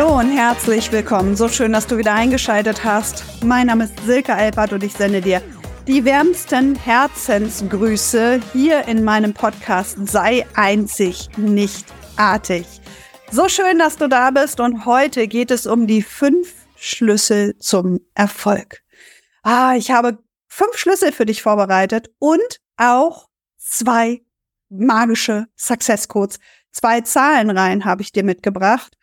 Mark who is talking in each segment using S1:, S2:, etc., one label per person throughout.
S1: Hallo und herzlich willkommen. So schön, dass du wieder eingeschaltet hast. Mein Name ist Silke Alpert und ich sende dir die wärmsten Herzensgrüße hier in meinem Podcast Sei einzig, nicht artig. So schön, dass du da bist und heute geht es um die fünf Schlüssel zum Erfolg. Ah, ich habe fünf Schlüssel für dich vorbereitet und auch zwei magische Success Codes. Zwei Zahlenreihen habe ich dir mitgebracht.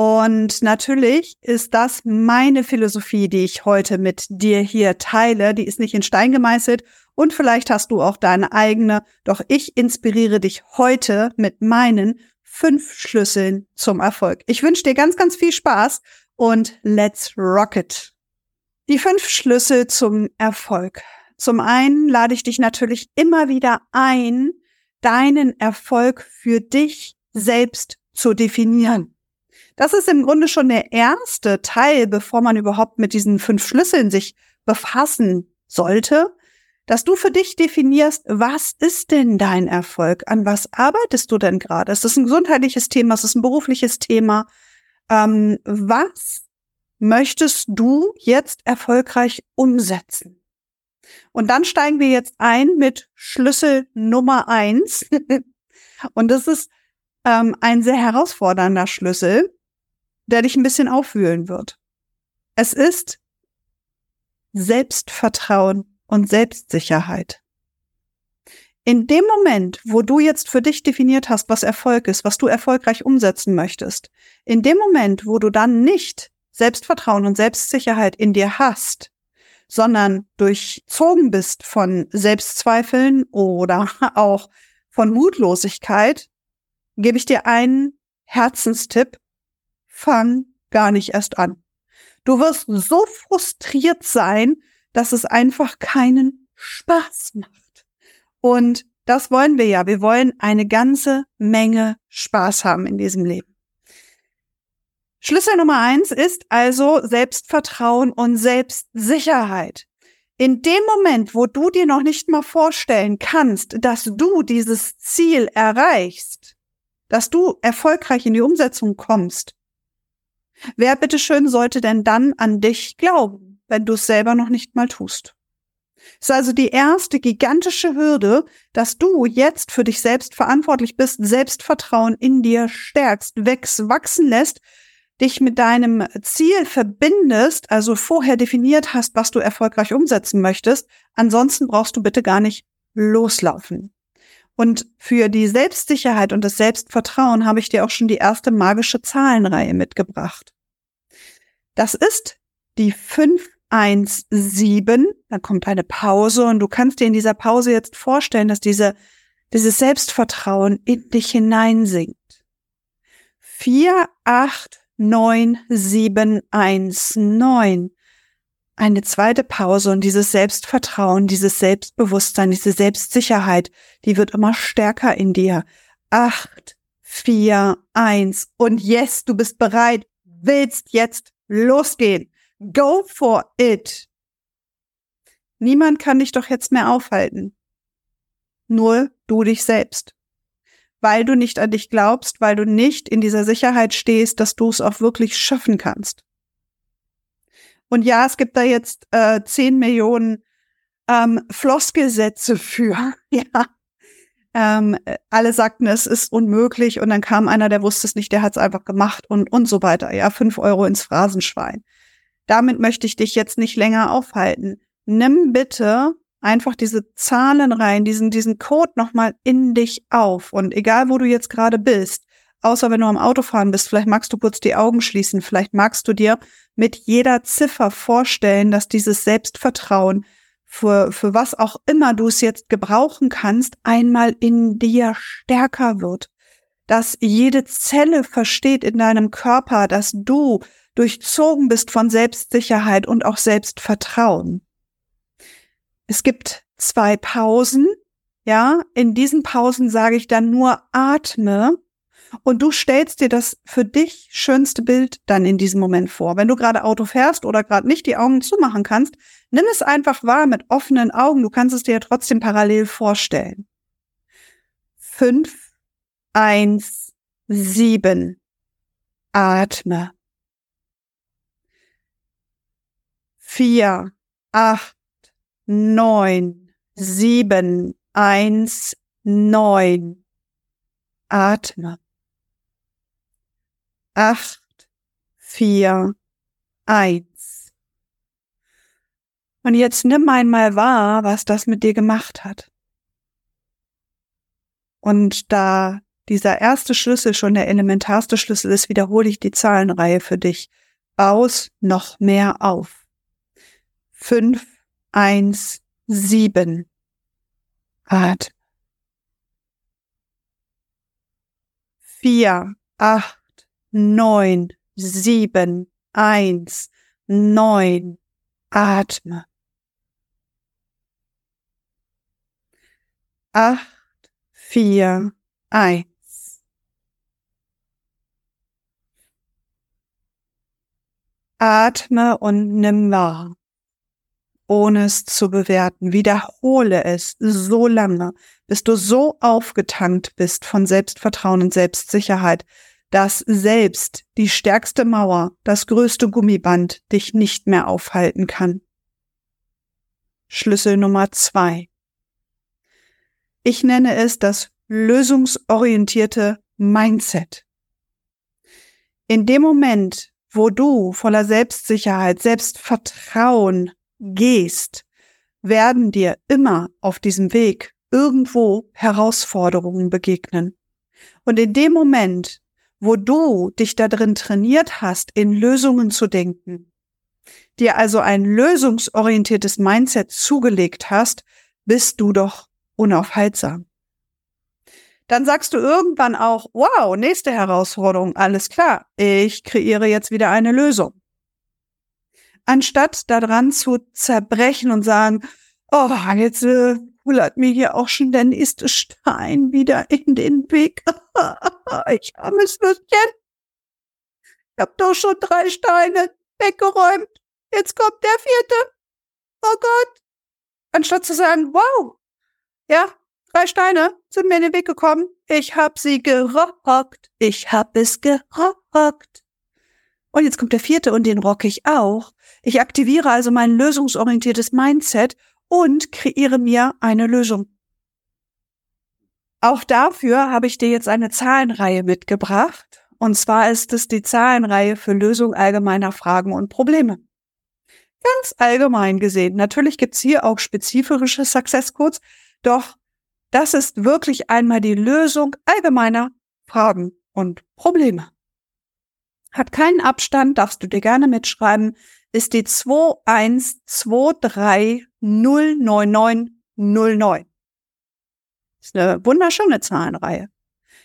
S1: Und natürlich ist das meine Philosophie, die ich heute mit dir hier teile. Die ist nicht in Stein gemeißelt und vielleicht hast du auch deine eigene. Doch ich inspiriere dich heute mit meinen fünf Schlüsseln zum Erfolg. Ich wünsche dir ganz, ganz viel Spaß und let's rock it. Die fünf Schlüssel zum Erfolg. Zum einen lade ich dich natürlich immer wieder ein, deinen Erfolg für dich selbst zu definieren. Das ist im Grunde schon der erste Teil, bevor man überhaupt mit diesen fünf Schlüsseln sich befassen sollte, dass du für dich definierst, was ist denn dein Erfolg? An was arbeitest du denn gerade? Ist das ein gesundheitliches Thema? Ist das ein berufliches Thema? Ähm, was möchtest du jetzt erfolgreich umsetzen? Und dann steigen wir jetzt ein mit Schlüssel Nummer eins. Und das ist ähm, ein sehr herausfordernder Schlüssel, der dich ein bisschen aufwühlen wird. Es ist Selbstvertrauen und Selbstsicherheit. In dem Moment, wo du jetzt für dich definiert hast, was Erfolg ist, was du erfolgreich umsetzen möchtest, in dem Moment, wo du dann nicht Selbstvertrauen und Selbstsicherheit in dir hast, sondern durchzogen bist von Selbstzweifeln oder auch von Mutlosigkeit, gebe ich dir einen Herzenstipp, fang gar nicht erst an. Du wirst so frustriert sein, dass es einfach keinen Spaß macht. Und das wollen wir ja. Wir wollen eine ganze Menge Spaß haben in diesem Leben. Schlüssel Nummer eins ist also Selbstvertrauen und Selbstsicherheit. In dem Moment, wo du dir noch nicht mal vorstellen kannst, dass du dieses Ziel erreichst, dass du erfolgreich in die Umsetzung kommst, Wer bitteschön sollte denn dann an dich glauben, wenn du es selber noch nicht mal tust? Ist also die erste gigantische Hürde, dass du jetzt für dich selbst verantwortlich bist, Selbstvertrauen in dir stärkst, wächst, wachsen lässt, dich mit deinem Ziel verbindest, also vorher definiert hast, was du erfolgreich umsetzen möchtest. Ansonsten brauchst du bitte gar nicht loslaufen. Und für die Selbstsicherheit und das Selbstvertrauen habe ich dir auch schon die erste magische Zahlenreihe mitgebracht. Das ist die 517. Da kommt eine Pause und du kannst dir in dieser Pause jetzt vorstellen, dass diese, dieses Selbstvertrauen in dich hineinsinkt. 4, 8, 9, 7, 1, 9 eine zweite Pause und dieses Selbstvertrauen, dieses Selbstbewusstsein, diese Selbstsicherheit, die wird immer stärker in dir. Acht, vier, eins und yes, du bist bereit, willst jetzt losgehen. Go for it. Niemand kann dich doch jetzt mehr aufhalten. Nur du dich selbst. Weil du nicht an dich glaubst, weil du nicht in dieser Sicherheit stehst, dass du es auch wirklich schaffen kannst. Und ja, es gibt da jetzt äh, 10 Millionen ähm, Flossgesetze für. ja. Ähm, alle sagten, es ist unmöglich und dann kam einer, der wusste es nicht, der hat es einfach gemacht und, und so weiter. Ja, fünf Euro ins Phrasenschwein. Damit möchte ich dich jetzt nicht länger aufhalten. Nimm bitte einfach diese Zahlen rein, diesen, diesen Code nochmal in dich auf. Und egal, wo du jetzt gerade bist, außer wenn du am Autofahren bist, vielleicht magst du kurz die Augen schließen, vielleicht magst du dir mit jeder Ziffer vorstellen, dass dieses Selbstvertrauen für, für was auch immer du es jetzt gebrauchen kannst, einmal in dir stärker wird. Dass jede Zelle versteht in deinem Körper, dass du durchzogen bist von Selbstsicherheit und auch Selbstvertrauen. Es gibt zwei Pausen. Ja, in diesen Pausen sage ich dann nur atme und du stellst dir das für dich schönste Bild dann in diesem Moment vor. Wenn du gerade Auto fährst oder gerade nicht die Augen zumachen kannst, nimm es einfach wahr mit offenen Augen. Du kannst es dir ja trotzdem parallel vorstellen. Fünf, eins, sieben. Atme. Vier, acht, neun, sieben, eins, neun. Atme. Acht, vier, eins. Und jetzt nimm einmal wahr, was das mit dir gemacht hat. Und da dieser erste Schlüssel schon der elementarste Schlüssel ist, wiederhole ich die Zahlenreihe für dich. Baus noch mehr auf. Fünf, eins, sieben. Atme. Vier, acht, neun, sieben, eins, neun. Atme. Acht, vier, eins. Atme und nimm wahr, ohne es zu bewerten. Wiederhole es so lange, bis du so aufgetankt bist von Selbstvertrauen und Selbstsicherheit, dass selbst die stärkste Mauer, das größte Gummiband dich nicht mehr aufhalten kann. Schlüssel Nummer zwei. Ich nenne es das lösungsorientierte Mindset. In dem Moment, wo du voller Selbstsicherheit, Selbstvertrauen gehst, werden dir immer auf diesem Weg irgendwo Herausforderungen begegnen. Und in dem Moment, wo du dich da drin trainiert hast, in Lösungen zu denken, dir also ein lösungsorientiertes Mindset zugelegt hast, bist du doch unaufhaltsam dann sagst du irgendwann auch, wow, nächste Herausforderung, alles klar, ich kreiere jetzt wieder eine Lösung. Anstatt daran zu zerbrechen und sagen, oh, jetzt äh, kullert mir hier auch schon der nächste Stein wieder in den Weg. ich armes Würstchen. Ich hab doch schon drei Steine weggeräumt. Jetzt kommt der vierte. Oh Gott. Anstatt zu sagen, wow, ja, Drei Steine sind mir in den Weg gekommen. Ich hab sie gerockt. Ich hab es gerockt. Und jetzt kommt der vierte und den rock ich auch. Ich aktiviere also mein lösungsorientiertes Mindset und kreiere mir eine Lösung. Auch dafür habe ich dir jetzt eine Zahlenreihe mitgebracht. Und zwar ist es die Zahlenreihe für Lösung allgemeiner Fragen und Probleme. Ganz allgemein gesehen. Natürlich gibt's hier auch spezifische Success Codes, doch das ist wirklich einmal die Lösung allgemeiner Fragen und Probleme. Hat keinen Abstand, darfst du dir gerne mitschreiben, ist die 212309909. Ist eine wunderschöne Zahlenreihe.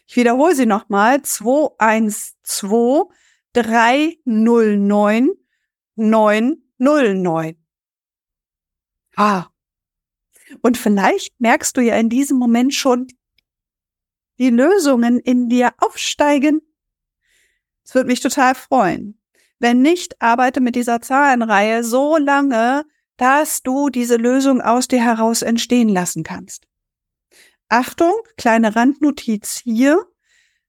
S1: Ich wiederhole sie nochmal. 2123090909. Ah, und vielleicht merkst du ja in diesem Moment schon die Lösungen in dir aufsteigen. Es würde mich total freuen. Wenn nicht, arbeite mit dieser Zahlenreihe so lange, dass du diese Lösung aus dir heraus entstehen lassen kannst. Achtung, kleine Randnotiz hier.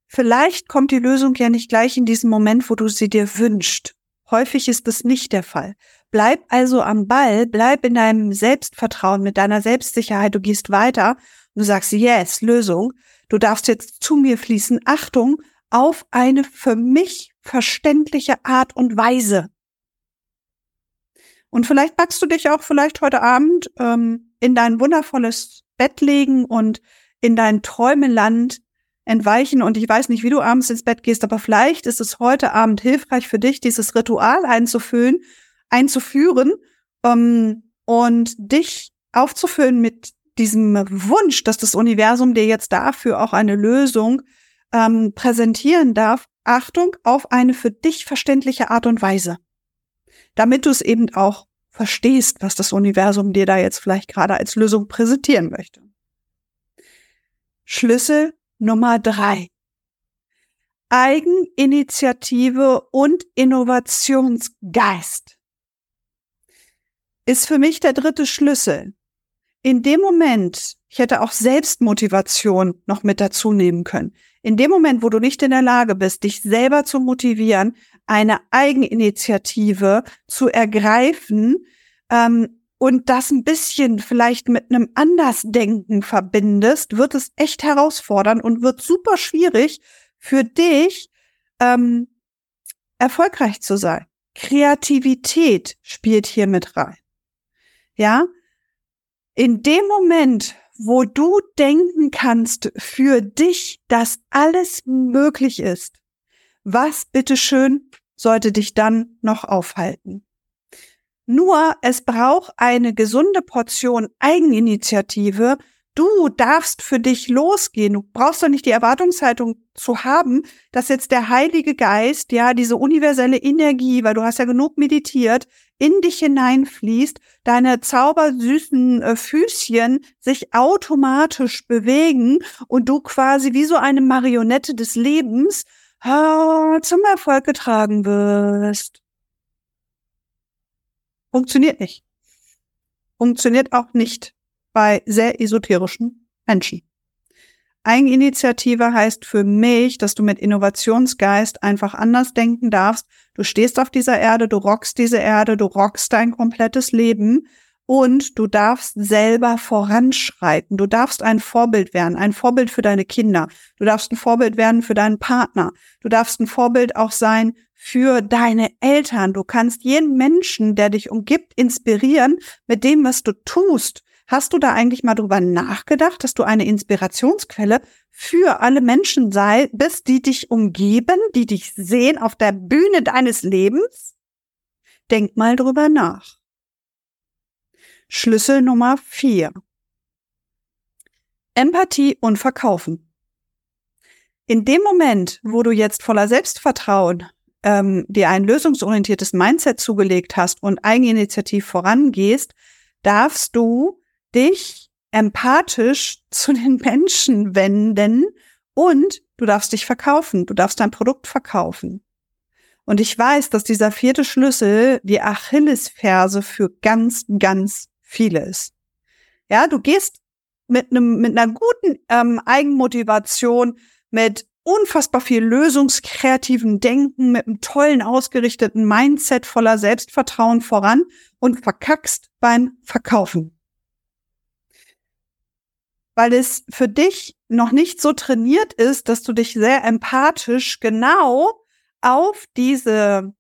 S1: Vielleicht kommt die Lösung ja nicht gleich in diesem Moment, wo du sie dir wünschst. Häufig ist es nicht der Fall. Bleib also am Ball, bleib in deinem Selbstvertrauen, mit deiner Selbstsicherheit, du gehst weiter, du sagst, yes, Lösung, du darfst jetzt zu mir fließen, Achtung, auf eine für mich verständliche Art und Weise. Und vielleicht magst du dich auch vielleicht heute Abend ähm, in dein wundervolles Bett legen und in dein Träumeland entweichen. Und ich weiß nicht, wie du abends ins Bett gehst, aber vielleicht ist es heute Abend hilfreich für dich, dieses Ritual einzufüllen einzuführen ähm, und dich aufzufüllen mit diesem Wunsch, dass das Universum dir jetzt dafür auch eine Lösung ähm, präsentieren darf. Achtung, auf eine für dich verständliche Art und Weise. Damit du es eben auch verstehst, was das Universum dir da jetzt vielleicht gerade als Lösung präsentieren möchte. Schlüssel Nummer drei. Eigeninitiative und Innovationsgeist ist für mich der dritte Schlüssel. In dem Moment, ich hätte auch Selbstmotivation noch mit dazu nehmen können. In dem Moment, wo du nicht in der Lage bist, dich selber zu motivieren, eine Eigeninitiative zu ergreifen ähm, und das ein bisschen vielleicht mit einem Andersdenken verbindest, wird es echt herausfordernd und wird super schwierig für dich, ähm, erfolgreich zu sein. Kreativität spielt hier mit rein. Ja? In dem Moment, wo du denken kannst für dich, dass alles möglich ist, was bitteschön sollte dich dann noch aufhalten? Nur es braucht eine gesunde Portion Eigeninitiative, Du darfst für dich losgehen. Du brauchst doch nicht die Erwartungshaltung zu haben, dass jetzt der Heilige Geist, ja, diese universelle Energie, weil du hast ja genug meditiert, in dich hineinfließt, deine zaubersüßen äh, Füßchen sich automatisch bewegen und du quasi wie so eine Marionette des Lebens äh, zum Erfolg getragen wirst. Funktioniert nicht. Funktioniert auch nicht bei sehr esoterischen Menschen. Eigeninitiative heißt für mich, dass du mit Innovationsgeist einfach anders denken darfst. Du stehst auf dieser Erde, du rockst diese Erde, du rockst dein komplettes Leben und du darfst selber voranschreiten. Du darfst ein Vorbild werden, ein Vorbild für deine Kinder. Du darfst ein Vorbild werden für deinen Partner. Du darfst ein Vorbild auch sein für deine Eltern. Du kannst jeden Menschen, der dich umgibt, inspirieren mit dem, was du tust. Hast du da eigentlich mal drüber nachgedacht, dass du eine Inspirationsquelle für alle Menschen sei, bist, die dich umgeben, die dich sehen auf der Bühne deines Lebens? Denk mal drüber nach. Schlüssel Nummer vier. Empathie und Verkaufen. In dem Moment, wo du jetzt voller Selbstvertrauen ähm, dir ein lösungsorientiertes Mindset zugelegt hast und eigeninitiativ vorangehst, darfst du dich empathisch zu den Menschen wenden und du darfst dich verkaufen, du darfst dein Produkt verkaufen. Und ich weiß, dass dieser vierte Schlüssel die Achillesferse für ganz, ganz viele ist. Ja, du gehst mit einem, mit einer guten ähm, Eigenmotivation, mit unfassbar viel lösungskreativen Denken, mit einem tollen ausgerichteten Mindset voller Selbstvertrauen voran und verkackst beim Verkaufen weil es für dich noch nicht so trainiert ist, dass du dich sehr empathisch genau auf diese,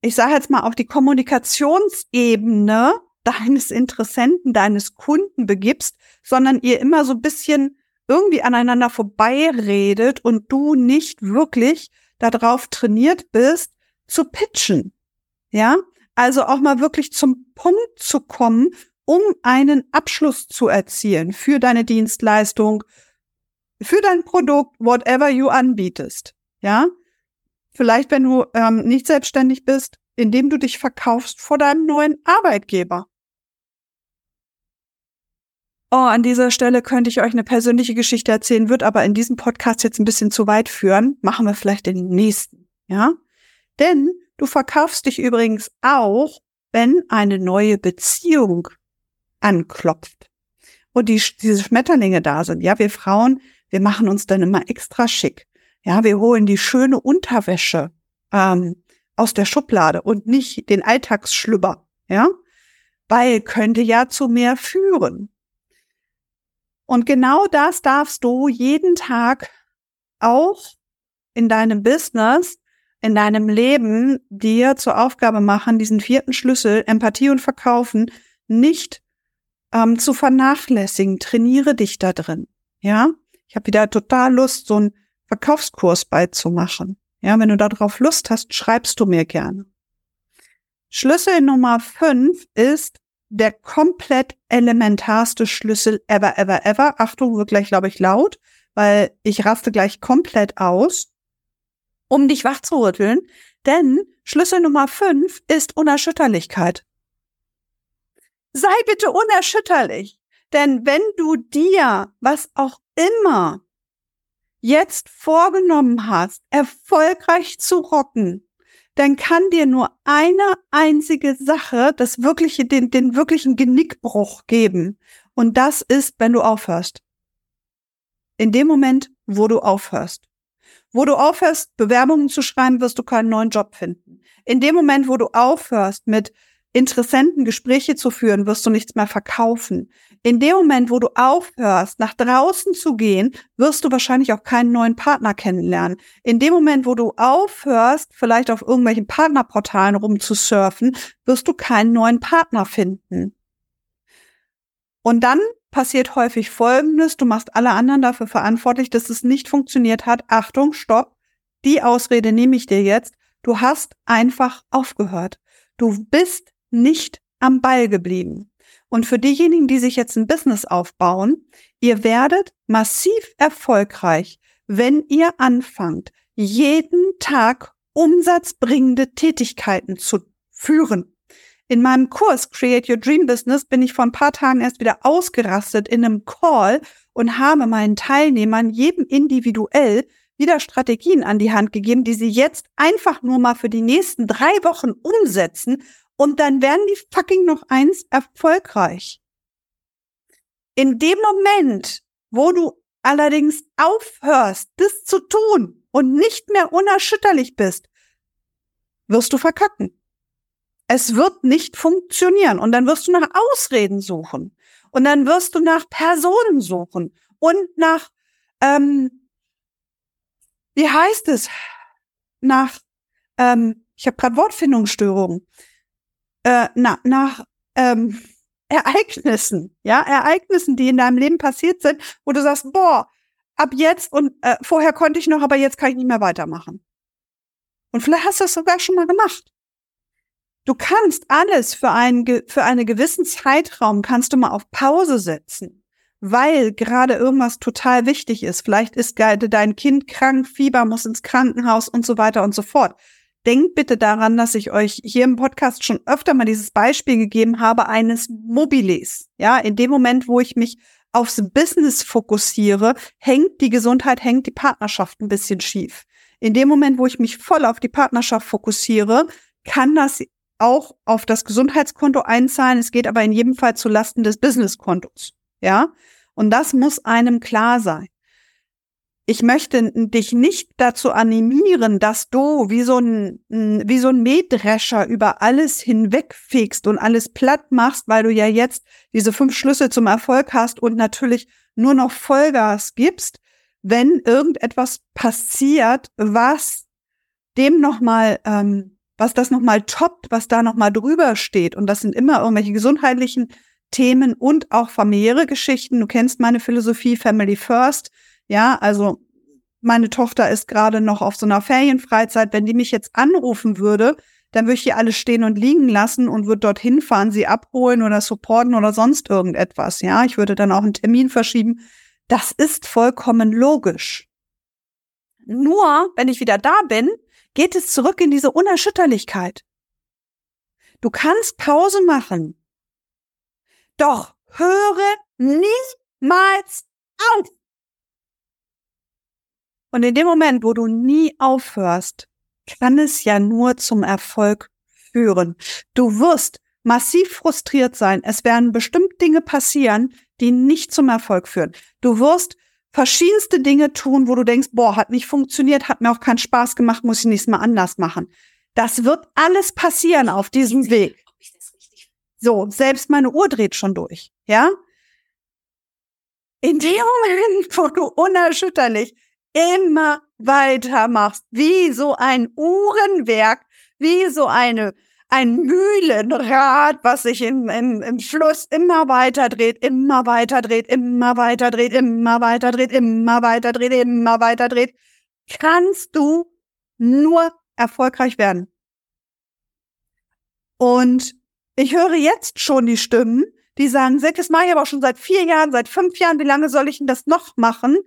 S1: ich sage jetzt mal, auf die Kommunikationsebene deines Interessenten, deines Kunden begibst, sondern ihr immer so ein bisschen irgendwie aneinander vorbeiredet und du nicht wirklich darauf trainiert bist, zu pitchen. Ja, also auch mal wirklich zum Punkt zu kommen um einen Abschluss zu erzielen für deine Dienstleistung, für dein Produkt, whatever you anbietest. Ja, vielleicht wenn du ähm, nicht selbstständig bist, indem du dich verkaufst vor deinem neuen Arbeitgeber. Oh, an dieser Stelle könnte ich euch eine persönliche Geschichte erzählen, wird aber in diesem Podcast jetzt ein bisschen zu weit führen. Machen wir vielleicht den nächsten, ja? Denn du verkaufst dich übrigens auch, wenn eine neue Beziehung anklopft und die, diese Schmetterlinge da sind. Ja, wir Frauen, wir machen uns dann immer extra schick. Ja, wir holen die schöne Unterwäsche ähm, aus der Schublade und nicht den Alltagsschlüpper. Ja, weil könnte ja zu mehr führen. Und genau das darfst du jeden Tag auch in deinem Business, in deinem Leben dir zur Aufgabe machen, diesen vierten Schlüssel, Empathie und Verkaufen, nicht ähm, zu vernachlässigen. Trainiere dich da drin. Ja, ich habe wieder total Lust, so einen Verkaufskurs beizumachen. Ja, wenn du darauf Lust hast, schreibst du mir gerne. Schlüssel Nummer fünf ist der komplett elementarste Schlüssel ever, ever, ever. Achtung, wird gleich, glaube ich, laut, weil ich raste gleich komplett aus, um dich wachzurütteln. Denn Schlüssel Nummer fünf ist Unerschütterlichkeit sei bitte unerschütterlich. Denn wenn du dir, was auch immer, jetzt vorgenommen hast, erfolgreich zu rocken, dann kann dir nur eine einzige Sache das wirkliche, den, den wirklichen Genickbruch geben. Und das ist, wenn du aufhörst. In dem Moment, wo du aufhörst. wo du aufhörst, Bewerbungen zu schreiben, wirst du keinen neuen Job finden. In dem Moment, wo du aufhörst, mit Interessenten Gespräche zu führen, wirst du nichts mehr verkaufen. In dem Moment, wo du aufhörst, nach draußen zu gehen, wirst du wahrscheinlich auch keinen neuen Partner kennenlernen. In dem Moment, wo du aufhörst, vielleicht auf irgendwelchen Partnerportalen rumzusurfen, wirst du keinen neuen Partner finden. Und dann passiert häufig Folgendes. Du machst alle anderen dafür verantwortlich, dass es nicht funktioniert hat. Achtung, stopp. Die Ausrede nehme ich dir jetzt. Du hast einfach aufgehört. Du bist nicht am Ball geblieben. Und für diejenigen, die sich jetzt ein Business aufbauen, ihr werdet massiv erfolgreich, wenn ihr anfangt, jeden Tag umsatzbringende Tätigkeiten zu führen. In meinem Kurs Create Your Dream Business bin ich vor ein paar Tagen erst wieder ausgerastet in einem Call und habe meinen Teilnehmern jedem individuell wieder Strategien an die Hand gegeben, die sie jetzt einfach nur mal für die nächsten drei Wochen umsetzen und dann werden die fucking noch eins erfolgreich. In dem Moment, wo du allerdings aufhörst, das zu tun und nicht mehr unerschütterlich bist, wirst du verkacken. Es wird nicht funktionieren. Und dann wirst du nach Ausreden suchen. Und dann wirst du nach Personen suchen. Und nach, ähm, wie heißt es, nach, ähm, ich habe gerade Wortfindungsstörungen, äh, na, nach ähm, Ereignissen, ja, Ereignissen, die in deinem Leben passiert sind, wo du sagst, boah, ab jetzt und äh, vorher konnte ich noch, aber jetzt kann ich nicht mehr weitermachen. Und vielleicht hast du das sogar schon mal gemacht. Du kannst alles für einen, für einen gewissen Zeitraum kannst du mal auf Pause setzen, weil gerade irgendwas total wichtig ist. Vielleicht ist gerade dein Kind krank, Fieber muss ins Krankenhaus und so weiter und so fort. Denkt bitte daran, dass ich euch hier im Podcast schon öfter mal dieses Beispiel gegeben habe eines Mobiles. Ja, in dem Moment, wo ich mich aufs Business fokussiere, hängt die Gesundheit, hängt die Partnerschaft ein bisschen schief. In dem Moment, wo ich mich voll auf die Partnerschaft fokussiere, kann das auch auf das Gesundheitskonto einzahlen. Es geht aber in jedem Fall zu Lasten des Businesskontos. Ja? Und das muss einem klar sein. Ich möchte dich nicht dazu animieren, dass du wie so ein, wie so ein Mähdrescher über alles hinwegfegst und alles platt machst, weil du ja jetzt diese fünf Schlüssel zum Erfolg hast und natürlich nur noch Vollgas gibst, wenn irgendetwas passiert, was dem nochmal ähm, was das nochmal toppt, was da nochmal drüber steht. Und das sind immer irgendwelche gesundheitlichen Themen und auch familiäre Geschichten. Du kennst meine Philosophie Family First. Ja, also meine Tochter ist gerade noch auf so einer Ferienfreizeit. Wenn die mich jetzt anrufen würde, dann würde ich hier alles stehen und liegen lassen und würde dorthin fahren, sie abholen oder supporten oder sonst irgendetwas. Ja, ich würde dann auch einen Termin verschieben. Das ist vollkommen logisch. Nur, wenn ich wieder da bin, geht es zurück in diese Unerschütterlichkeit. Du kannst Pause machen. Doch höre niemals auf. Und in dem Moment, wo du nie aufhörst, kann es ja nur zum Erfolg führen. Du wirst massiv frustriert sein. Es werden bestimmt Dinge passieren, die nicht zum Erfolg führen. Du wirst verschiedenste Dinge tun, wo du denkst, boah, hat nicht funktioniert, hat mir auch keinen Spaß gemacht, muss ich nächstes Mal anders machen. Das wird alles passieren auf diesem Weg. So, selbst meine Uhr dreht schon durch, ja? In dem Moment, wo du unerschütterlich immer weitermachst, wie so ein Uhrenwerk, wie so eine ein Mühlenrad, was sich im, im, im Fluss immer weiter dreht, immer weiter dreht, immer weiter dreht, immer weiter dreht, immer weiter dreht, immer weiter dreht, kannst du nur erfolgreich werden. Und ich höre jetzt schon die Stimmen, die sagen, Sek, das mache ich aber auch schon seit vier Jahren, seit fünf Jahren, wie lange soll ich denn das noch machen?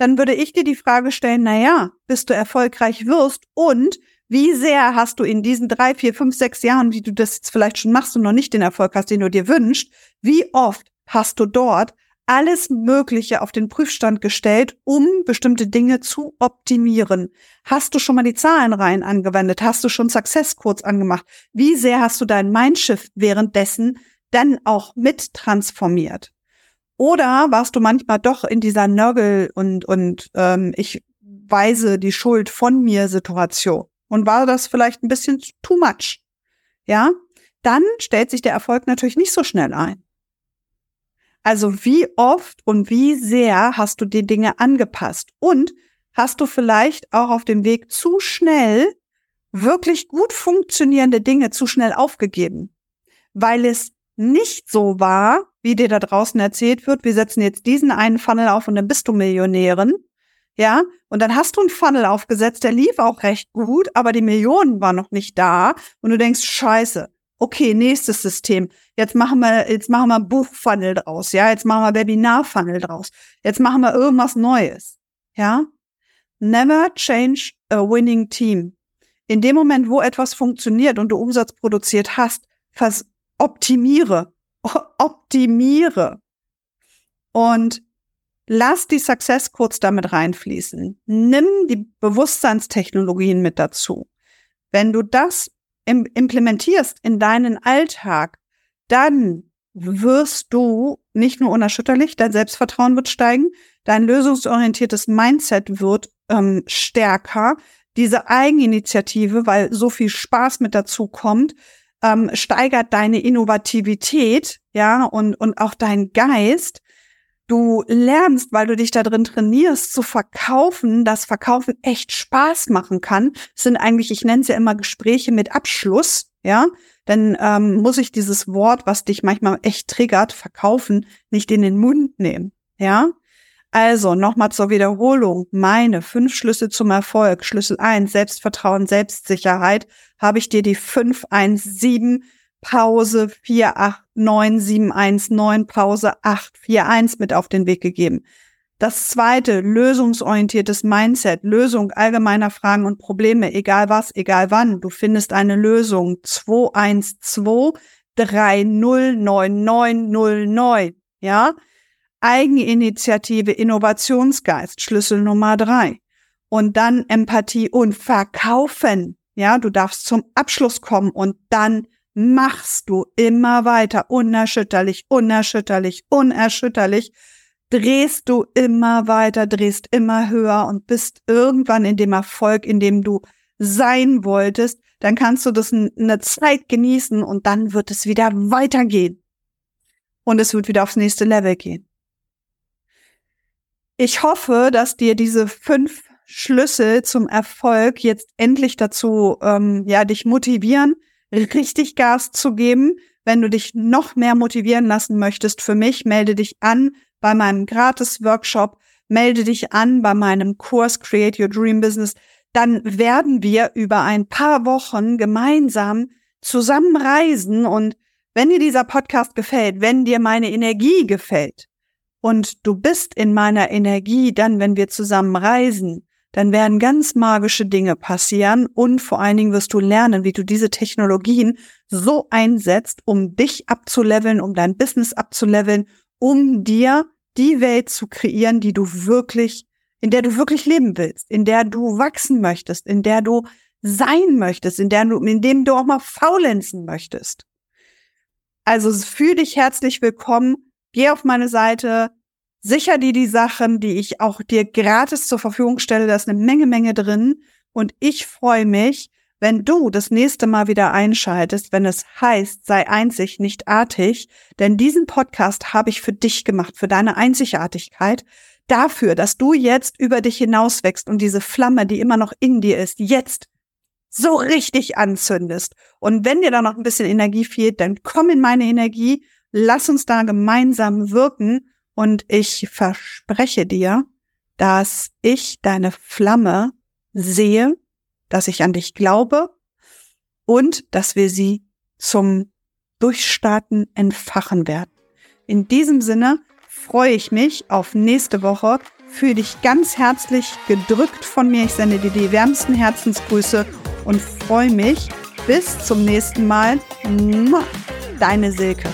S1: Dann würde ich dir die Frage stellen, na ja, bis du erfolgreich wirst und wie sehr hast du in diesen drei, vier, fünf, sechs Jahren, wie du das jetzt vielleicht schon machst und noch nicht den Erfolg hast, den du dir wünschst, wie oft hast du dort alles Mögliche auf den Prüfstand gestellt, um bestimmte Dinge zu optimieren? Hast du schon mal die Zahlenreihen angewendet? Hast du schon Success Codes angemacht? Wie sehr hast du dein Mindshift währenddessen dann auch mit transformiert? Oder warst du manchmal doch in dieser Nörgel und, und ähm, ich weise die Schuld von mir Situation. Und war das vielleicht ein bisschen too much? Ja, dann stellt sich der Erfolg natürlich nicht so schnell ein. Also wie oft und wie sehr hast du die Dinge angepasst? Und hast du vielleicht auch auf dem Weg zu schnell wirklich gut funktionierende Dinge zu schnell aufgegeben, weil es nicht so war, wie dir da draußen erzählt wird, wir setzen jetzt diesen einen Funnel auf und dann bist du Millionärin. Ja, und dann hast du einen Funnel aufgesetzt, der lief auch recht gut, aber die Millionen waren noch nicht da und du denkst, scheiße, okay, nächstes System. Jetzt machen wir, jetzt machen wir Buchfunnel draus, ja, jetzt machen wir Webinarfunnel draus. Jetzt machen wir irgendwas Neues. Ja? Never change a winning team. In dem Moment, wo etwas funktioniert und du Umsatz produziert hast, optimiere, optimiere. Und lass die Success kurz damit reinfließen. Nimm die Bewusstseinstechnologien mit dazu. Wenn du das implementierst in deinen Alltag, dann wirst du nicht nur unerschütterlich, dein Selbstvertrauen wird steigen, dein lösungsorientiertes Mindset wird ähm, stärker, diese Eigeninitiative, weil so viel Spaß mit dazu kommt, ähm, steigert deine Innovativität, ja, und, und auch dein Geist. Du lernst, weil du dich da drin trainierst, zu verkaufen, dass Verkaufen echt Spaß machen kann. Das sind eigentlich, ich nenne es ja immer Gespräche mit Abschluss, ja. Dann ähm, muss ich dieses Wort, was dich manchmal echt triggert, verkaufen, nicht in den Mund nehmen, ja. Also nochmal zur Wiederholung. Meine fünf Schlüssel zum Erfolg. Schlüssel eins Selbstvertrauen, Selbstsicherheit. Habe ich dir die 517 Pause 489719 Pause 841 mit auf den Weg gegeben. Das zweite, lösungsorientiertes Mindset, Lösung allgemeiner Fragen und Probleme, egal was, egal wann. Du findest eine Lösung 212 309909. Ja? Eigeninitiative, Innovationsgeist, Schlüssel Nummer drei. Und dann Empathie und Verkaufen. Ja, du darfst zum Abschluss kommen und dann machst du immer weiter, unerschütterlich, unerschütterlich, unerschütterlich, drehst du immer weiter, drehst immer höher und bist irgendwann in dem Erfolg, in dem du sein wolltest, dann kannst du das eine Zeit genießen und dann wird es wieder weitergehen. Und es wird wieder aufs nächste Level gehen. Ich hoffe, dass dir diese fünf Schlüssel zum Erfolg jetzt endlich dazu, ähm, ja, dich motivieren, richtig Gas zu geben. Wenn du dich noch mehr motivieren lassen möchtest für mich, melde dich an bei meinem Gratis-Workshop, melde dich an bei meinem Kurs Create Your Dream Business. Dann werden wir über ein paar Wochen gemeinsam zusammen reisen und wenn dir dieser Podcast gefällt, wenn dir meine Energie gefällt, und du bist in meiner Energie, dann, wenn wir zusammen reisen, dann werden ganz magische Dinge passieren und vor allen Dingen wirst du lernen, wie du diese Technologien so einsetzt, um dich abzuleveln, um dein Business abzuleveln, um dir die Welt zu kreieren, die du wirklich, in der du wirklich leben willst, in der du wachsen möchtest, in der du sein möchtest, in der du, in dem du auch mal faulenzen möchtest. Also fühl dich herzlich willkommen Geh auf meine Seite, sicher dir die Sachen, die ich auch dir gratis zur Verfügung stelle. Da ist eine Menge, Menge drin. Und ich freue mich, wenn du das nächste Mal wieder einschaltest, wenn es heißt, sei einzig, nicht artig. Denn diesen Podcast habe ich für dich gemacht, für deine Einzigartigkeit. Dafür, dass du jetzt über dich hinauswächst und diese Flamme, die immer noch in dir ist, jetzt so richtig anzündest. Und wenn dir da noch ein bisschen Energie fehlt, dann komm in meine Energie Lass uns da gemeinsam wirken und ich verspreche dir, dass ich deine Flamme sehe, dass ich an dich glaube und dass wir sie zum Durchstarten entfachen werden. In diesem Sinne freue ich mich auf nächste Woche. Fühle dich ganz herzlich gedrückt von mir. Ich sende dir die wärmsten Herzensgrüße und freue mich. Bis zum nächsten Mal. Deine Silke.